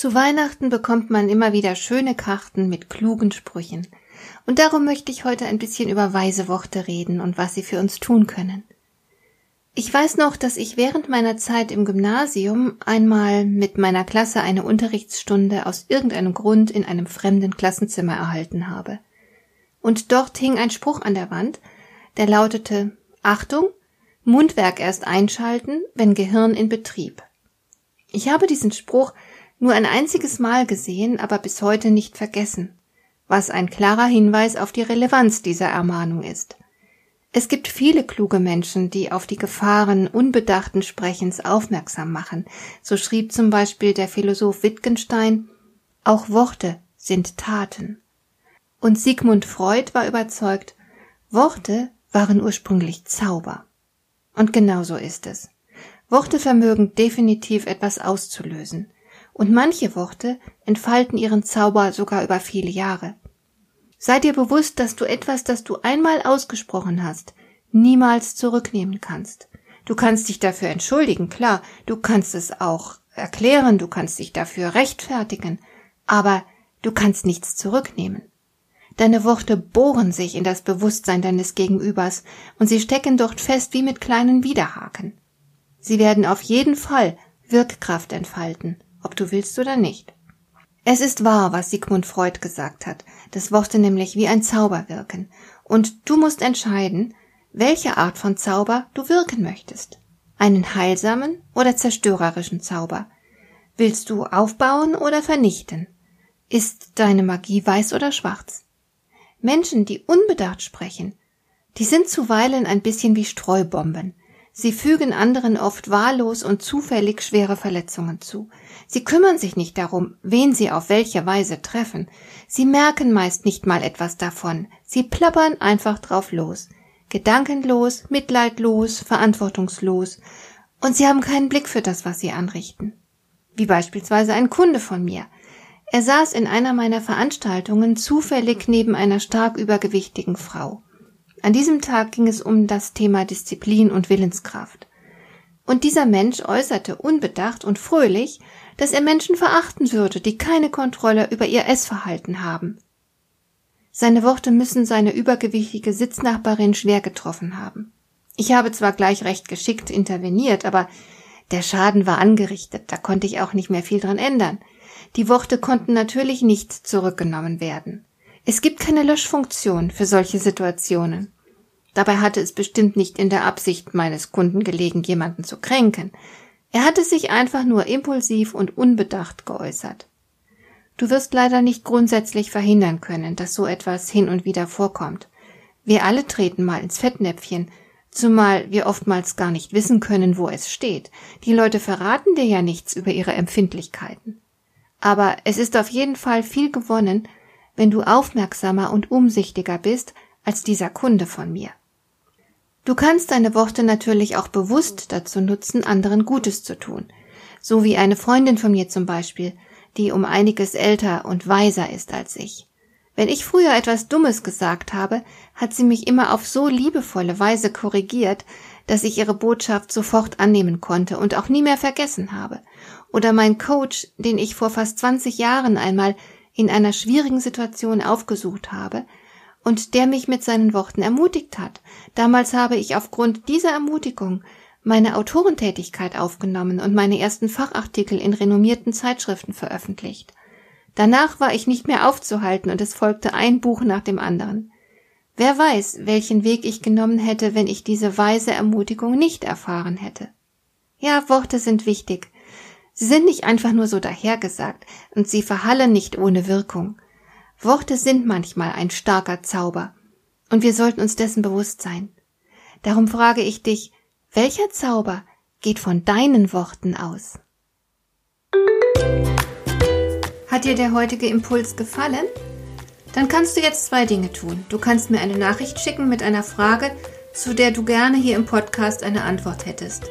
Zu Weihnachten bekommt man immer wieder schöne Karten mit klugen Sprüchen. Und darum möchte ich heute ein bisschen über weise Worte reden und was sie für uns tun können. Ich weiß noch, dass ich während meiner Zeit im Gymnasium einmal mit meiner Klasse eine Unterrichtsstunde aus irgendeinem Grund in einem fremden Klassenzimmer erhalten habe. Und dort hing ein Spruch an der Wand, der lautete Achtung, Mundwerk erst einschalten, wenn Gehirn in Betrieb. Ich habe diesen Spruch nur ein einziges Mal gesehen, aber bis heute nicht vergessen, was ein klarer Hinweis auf die Relevanz dieser Ermahnung ist. Es gibt viele kluge Menschen, die auf die Gefahren unbedachten Sprechens aufmerksam machen. So schrieb zum Beispiel der Philosoph Wittgenstein, auch Worte sind Taten. Und Sigmund Freud war überzeugt, Worte waren ursprünglich Zauber. Und genau so ist es. Worte vermögen definitiv etwas auszulösen und manche Worte entfalten ihren Zauber sogar über viele Jahre. Sei dir bewusst, dass du etwas, das du einmal ausgesprochen hast, niemals zurücknehmen kannst. Du kannst dich dafür entschuldigen, klar, du kannst es auch erklären, du kannst dich dafür rechtfertigen, aber du kannst nichts zurücknehmen. Deine Worte bohren sich in das Bewusstsein deines Gegenübers und sie stecken dort fest wie mit kleinen Widerhaken. Sie werden auf jeden Fall Wirkkraft entfalten ob du willst oder nicht. Es ist wahr, was Sigmund Freud gesagt hat, dass Worte nämlich wie ein Zauber wirken, und du musst entscheiden, welche Art von Zauber du wirken möchtest. Einen heilsamen oder zerstörerischen Zauber. Willst du aufbauen oder vernichten? Ist deine Magie weiß oder schwarz? Menschen, die unbedacht sprechen, die sind zuweilen ein bisschen wie Streubomben. Sie fügen anderen oft wahllos und zufällig schwere Verletzungen zu. Sie kümmern sich nicht darum, wen sie auf welche Weise treffen. Sie merken meist nicht mal etwas davon. Sie plappern einfach drauf los. Gedankenlos, mitleidlos, verantwortungslos. Und sie haben keinen Blick für das, was sie anrichten. Wie beispielsweise ein Kunde von mir. Er saß in einer meiner Veranstaltungen zufällig neben einer stark übergewichtigen Frau. An diesem Tag ging es um das Thema Disziplin und Willenskraft. Und dieser Mensch äußerte unbedacht und fröhlich, dass er Menschen verachten würde, die keine Kontrolle über ihr Essverhalten haben. Seine Worte müssen seine übergewichtige Sitznachbarin schwer getroffen haben. Ich habe zwar gleich recht geschickt interveniert, aber der Schaden war angerichtet, da konnte ich auch nicht mehr viel dran ändern. Die Worte konnten natürlich nicht zurückgenommen werden. Es gibt keine Löschfunktion für solche Situationen. Dabei hatte es bestimmt nicht in der Absicht meines Kunden gelegen, jemanden zu kränken. Er hatte sich einfach nur impulsiv und unbedacht geäußert. Du wirst leider nicht grundsätzlich verhindern können, dass so etwas hin und wieder vorkommt. Wir alle treten mal ins Fettnäpfchen, zumal wir oftmals gar nicht wissen können, wo es steht. Die Leute verraten dir ja nichts über ihre Empfindlichkeiten. Aber es ist auf jeden Fall viel gewonnen, wenn du aufmerksamer und umsichtiger bist als dieser Kunde von mir. Du kannst deine Worte natürlich auch bewusst dazu nutzen, anderen Gutes zu tun. So wie eine Freundin von mir zum Beispiel, die um einiges älter und weiser ist als ich. Wenn ich früher etwas Dummes gesagt habe, hat sie mich immer auf so liebevolle Weise korrigiert, dass ich ihre Botschaft sofort annehmen konnte und auch nie mehr vergessen habe. Oder mein Coach, den ich vor fast 20 Jahren einmal in einer schwierigen Situation aufgesucht habe, und der mich mit seinen Worten ermutigt hat. Damals habe ich aufgrund dieser Ermutigung meine Autorentätigkeit aufgenommen und meine ersten Fachartikel in renommierten Zeitschriften veröffentlicht. Danach war ich nicht mehr aufzuhalten und es folgte ein Buch nach dem anderen. Wer weiß, welchen Weg ich genommen hätte, wenn ich diese weise Ermutigung nicht erfahren hätte. Ja, Worte sind wichtig. Sie sind nicht einfach nur so dahergesagt und sie verhallen nicht ohne Wirkung. Worte sind manchmal ein starker Zauber, und wir sollten uns dessen bewusst sein. Darum frage ich dich, welcher Zauber geht von deinen Worten aus? Hat dir der heutige Impuls gefallen? Dann kannst du jetzt zwei Dinge tun. Du kannst mir eine Nachricht schicken mit einer Frage, zu der du gerne hier im Podcast eine Antwort hättest.